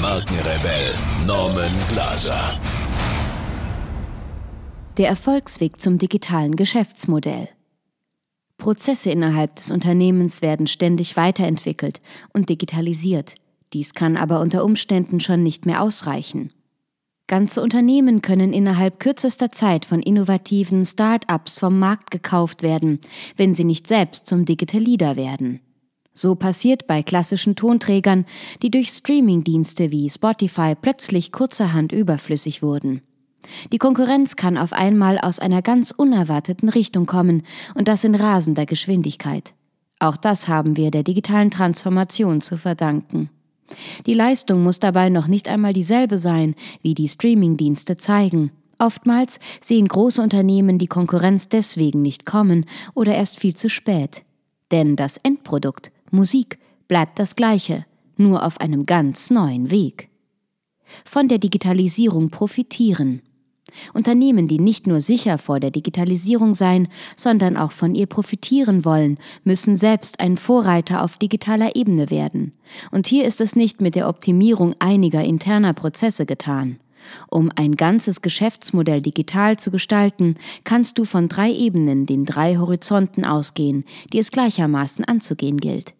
Markenrebell Norman Glaser. Der Erfolgsweg zum digitalen Geschäftsmodell. Prozesse innerhalb des Unternehmens werden ständig weiterentwickelt und digitalisiert. Dies kann aber unter Umständen schon nicht mehr ausreichen. Ganze Unternehmen können innerhalb kürzester Zeit von innovativen Start-ups vom Markt gekauft werden, wenn sie nicht selbst zum Digital Leader werden. So passiert bei klassischen Tonträgern, die durch Streamingdienste wie Spotify plötzlich kurzerhand überflüssig wurden. Die Konkurrenz kann auf einmal aus einer ganz unerwarteten Richtung kommen und das in rasender Geschwindigkeit. Auch das haben wir der digitalen Transformation zu verdanken. Die Leistung muss dabei noch nicht einmal dieselbe sein, wie die Streamingdienste zeigen. Oftmals sehen große Unternehmen die Konkurrenz deswegen nicht kommen oder erst viel zu spät. Denn das Endprodukt, Musik, bleibt das gleiche, nur auf einem ganz neuen Weg. Von der Digitalisierung profitieren. Unternehmen, die nicht nur sicher vor der Digitalisierung sein, sondern auch von ihr profitieren wollen, müssen selbst ein Vorreiter auf digitaler Ebene werden. Und hier ist es nicht mit der Optimierung einiger interner Prozesse getan. Um ein ganzes Geschäftsmodell digital zu gestalten, kannst du von drei Ebenen, den drei Horizonten ausgehen, die es gleichermaßen anzugehen gilt.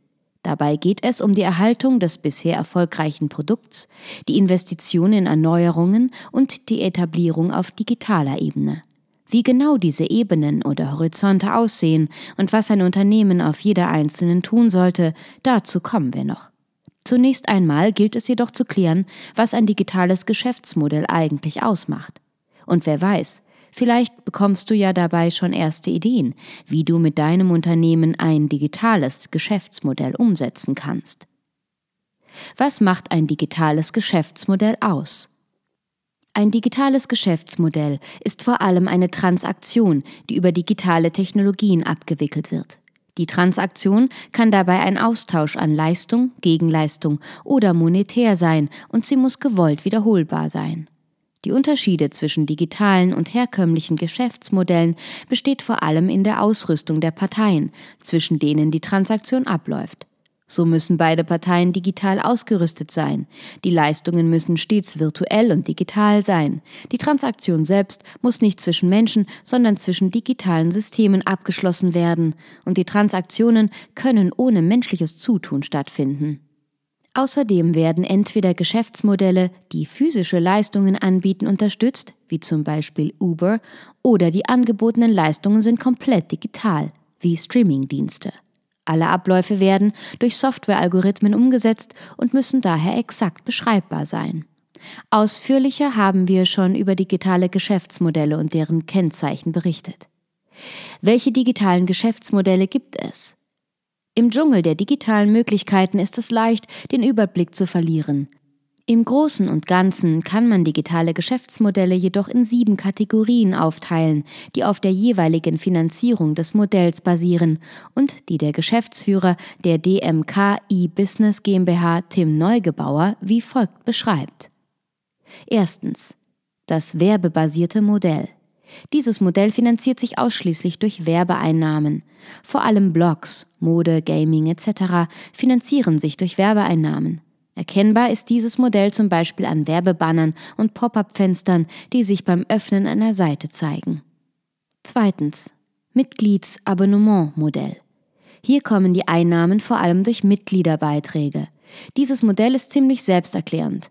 Dabei geht es um die Erhaltung des bisher erfolgreichen Produkts, die Investition in Erneuerungen und die Etablierung auf digitaler Ebene. Wie genau diese Ebenen oder Horizonte aussehen und was ein Unternehmen auf jeder einzelnen tun sollte, dazu kommen wir noch. Zunächst einmal gilt es jedoch zu klären, was ein digitales Geschäftsmodell eigentlich ausmacht. Und wer weiß, Vielleicht bekommst du ja dabei schon erste Ideen, wie du mit deinem Unternehmen ein digitales Geschäftsmodell umsetzen kannst. Was macht ein digitales Geschäftsmodell aus? Ein digitales Geschäftsmodell ist vor allem eine Transaktion, die über digitale Technologien abgewickelt wird. Die Transaktion kann dabei ein Austausch an Leistung, Gegenleistung oder monetär sein und sie muss gewollt wiederholbar sein. Die Unterschiede zwischen digitalen und herkömmlichen Geschäftsmodellen besteht vor allem in der Ausrüstung der Parteien, zwischen denen die Transaktion abläuft. So müssen beide Parteien digital ausgerüstet sein. Die Leistungen müssen stets virtuell und digital sein. Die Transaktion selbst muss nicht zwischen Menschen, sondern zwischen digitalen Systemen abgeschlossen werden. Und die Transaktionen können ohne menschliches Zutun stattfinden. Außerdem werden entweder Geschäftsmodelle, die physische Leistungen anbieten, unterstützt, wie zum Beispiel Uber, oder die angebotenen Leistungen sind komplett digital, wie Streamingdienste. Alle Abläufe werden durch Softwarealgorithmen umgesetzt und müssen daher exakt beschreibbar sein. Ausführlicher haben wir schon über digitale Geschäftsmodelle und deren Kennzeichen berichtet. Welche digitalen Geschäftsmodelle gibt es? Im Dschungel der digitalen Möglichkeiten ist es leicht, den Überblick zu verlieren. Im Großen und Ganzen kann man digitale Geschäftsmodelle jedoch in sieben Kategorien aufteilen, die auf der jeweiligen Finanzierung des Modells basieren und die der Geschäftsführer der DMK e-Business GmbH Tim Neugebauer wie folgt beschreibt. Erstens. Das werbebasierte Modell. Dieses Modell finanziert sich ausschließlich durch Werbeeinnahmen. Vor allem Blogs, Mode, Gaming etc. finanzieren sich durch Werbeeinnahmen. Erkennbar ist dieses Modell zum Beispiel an Werbebannern und Pop-up-Fenstern, die sich beim Öffnen einer Seite zeigen. Zweitens. Mitgliedsabonnement-Modell. Hier kommen die Einnahmen vor allem durch Mitgliederbeiträge. Dieses Modell ist ziemlich selbsterklärend.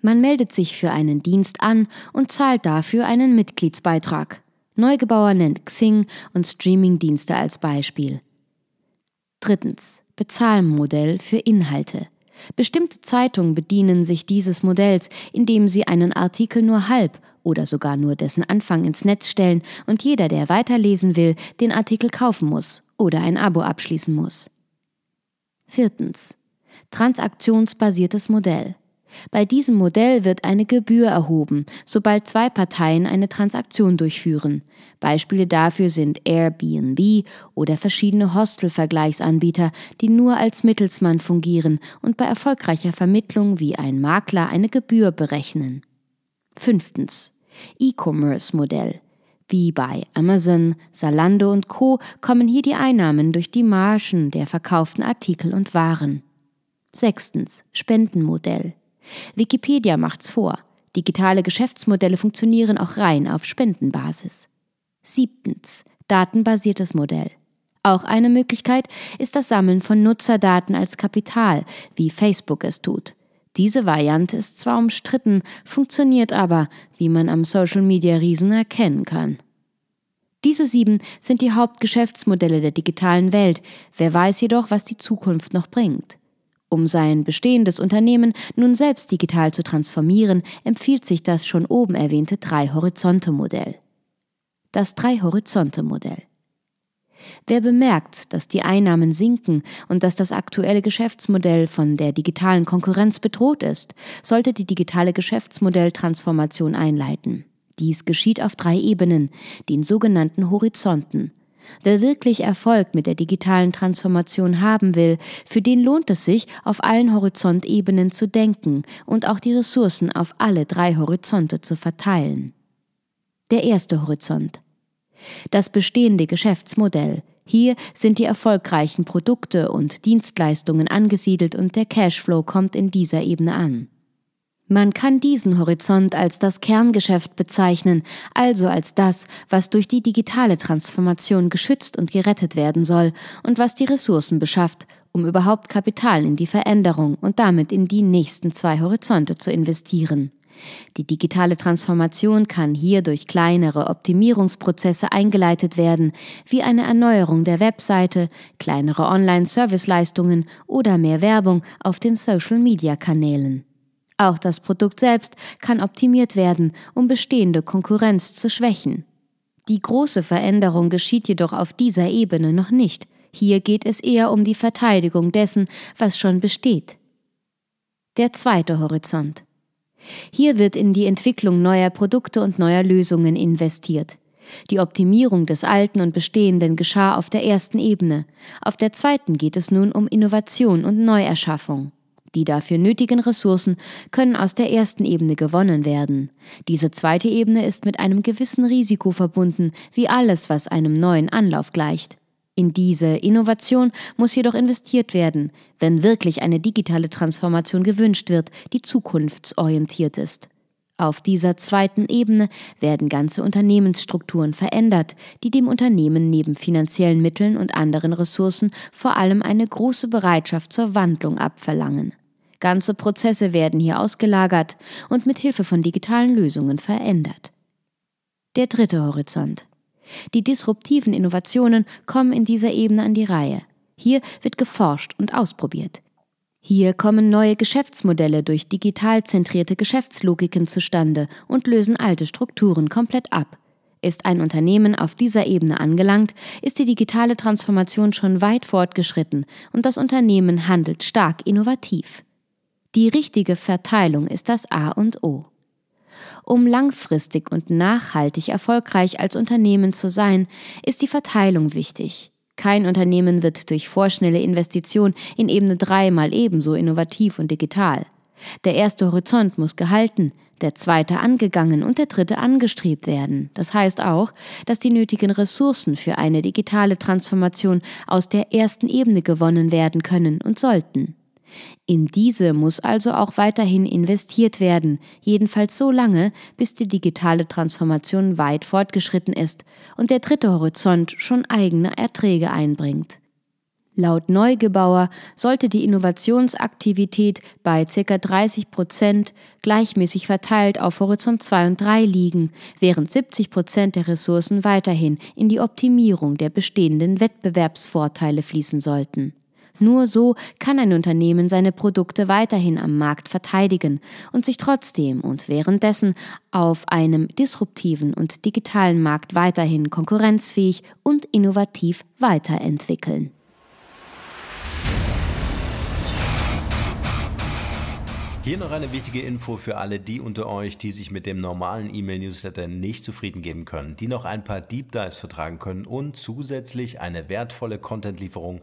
Man meldet sich für einen Dienst an und zahlt dafür einen Mitgliedsbeitrag. Neugebauer nennt Xing und Streamingdienste als Beispiel. Drittens. Bezahlmodell für Inhalte. Bestimmte Zeitungen bedienen sich dieses Modells, indem sie einen Artikel nur halb oder sogar nur dessen Anfang ins Netz stellen und jeder, der weiterlesen will, den Artikel kaufen muss oder ein Abo abschließen muss. Viertens. Transaktionsbasiertes Modell. Bei diesem Modell wird eine Gebühr erhoben, sobald zwei Parteien eine Transaktion durchführen. Beispiele dafür sind Airbnb oder verschiedene Hostel-Vergleichsanbieter, die nur als Mittelsmann fungieren und bei erfolgreicher Vermittlung wie ein Makler eine Gebühr berechnen. Fünftens. E-Commerce-Modell. Wie bei Amazon, Salando und Co. kommen hier die Einnahmen durch die Margen der verkauften Artikel und Waren. Sechstens. Spendenmodell. Wikipedia macht's vor. Digitale Geschäftsmodelle funktionieren auch rein auf Spendenbasis. Siebtens. Datenbasiertes Modell. Auch eine Möglichkeit ist das Sammeln von Nutzerdaten als Kapital, wie Facebook es tut. Diese Variante ist zwar umstritten, funktioniert aber, wie man am Social-Media-Riesen erkennen kann. Diese sieben sind die Hauptgeschäftsmodelle der digitalen Welt. Wer weiß jedoch, was die Zukunft noch bringt. Um sein bestehendes Unternehmen nun selbst digital zu transformieren, empfiehlt sich das schon oben erwähnte Drei-Horizonte-Modell. Das Drei-Horizonte-Modell. Wer bemerkt, dass die Einnahmen sinken und dass das aktuelle Geschäftsmodell von der digitalen Konkurrenz bedroht ist, sollte die digitale Geschäftsmodelltransformation einleiten. Dies geschieht auf drei Ebenen, den sogenannten Horizonten, Wer wirklich Erfolg mit der digitalen Transformation haben will, für den lohnt es sich, auf allen Horizontebenen zu denken und auch die Ressourcen auf alle drei Horizonte zu verteilen. Der erste Horizont. Das bestehende Geschäftsmodell. Hier sind die erfolgreichen Produkte und Dienstleistungen angesiedelt und der Cashflow kommt in dieser Ebene an. Man kann diesen Horizont als das Kerngeschäft bezeichnen, also als das, was durch die digitale Transformation geschützt und gerettet werden soll und was die Ressourcen beschafft, um überhaupt Kapital in die Veränderung und damit in die nächsten zwei Horizonte zu investieren. Die digitale Transformation kann hier durch kleinere Optimierungsprozesse eingeleitet werden, wie eine Erneuerung der Webseite, kleinere Online-Serviceleistungen oder mehr Werbung auf den Social-Media-Kanälen. Auch das Produkt selbst kann optimiert werden, um bestehende Konkurrenz zu schwächen. Die große Veränderung geschieht jedoch auf dieser Ebene noch nicht. Hier geht es eher um die Verteidigung dessen, was schon besteht. Der zweite Horizont. Hier wird in die Entwicklung neuer Produkte und neuer Lösungen investiert. Die Optimierung des Alten und Bestehenden geschah auf der ersten Ebene. Auf der zweiten geht es nun um Innovation und Neuerschaffung. Die dafür nötigen Ressourcen können aus der ersten Ebene gewonnen werden. Diese zweite Ebene ist mit einem gewissen Risiko verbunden, wie alles, was einem neuen Anlauf gleicht. In diese Innovation muss jedoch investiert werden, wenn wirklich eine digitale Transformation gewünscht wird, die zukunftsorientiert ist. Auf dieser zweiten Ebene werden ganze Unternehmensstrukturen verändert, die dem Unternehmen neben finanziellen Mitteln und anderen Ressourcen vor allem eine große Bereitschaft zur Wandlung abverlangen. Ganze Prozesse werden hier ausgelagert und mit Hilfe von digitalen Lösungen verändert. Der dritte Horizont. Die disruptiven Innovationen kommen in dieser Ebene an die Reihe. Hier wird geforscht und ausprobiert. Hier kommen neue Geschäftsmodelle durch digital zentrierte Geschäftslogiken zustande und lösen alte Strukturen komplett ab. Ist ein Unternehmen auf dieser Ebene angelangt, ist die digitale Transformation schon weit fortgeschritten und das Unternehmen handelt stark innovativ. Die richtige Verteilung ist das A und O. Um langfristig und nachhaltig erfolgreich als Unternehmen zu sein, ist die Verteilung wichtig. Kein Unternehmen wird durch vorschnelle Investition in Ebene 3 mal ebenso innovativ und digital. Der erste Horizont muss gehalten, der zweite angegangen und der dritte angestrebt werden. Das heißt auch, dass die nötigen Ressourcen für eine digitale Transformation aus der ersten Ebene gewonnen werden können und sollten. In diese muss also auch weiterhin investiert werden, jedenfalls so lange, bis die digitale Transformation weit fortgeschritten ist und der dritte Horizont schon eigene Erträge einbringt. Laut Neugebauer sollte die Innovationsaktivität bei ca. 30 Prozent gleichmäßig verteilt auf Horizont 2 und 3 liegen, während 70 Prozent der Ressourcen weiterhin in die Optimierung der bestehenden Wettbewerbsvorteile fließen sollten. Nur so kann ein Unternehmen seine Produkte weiterhin am Markt verteidigen und sich trotzdem und währenddessen auf einem disruptiven und digitalen Markt weiterhin konkurrenzfähig und innovativ weiterentwickeln. Hier noch eine wichtige Info für alle die unter euch, die sich mit dem normalen E-Mail-Newsletter nicht zufrieden geben können, die noch ein paar Deep Dives vertragen können und zusätzlich eine wertvolle Content-Lieferung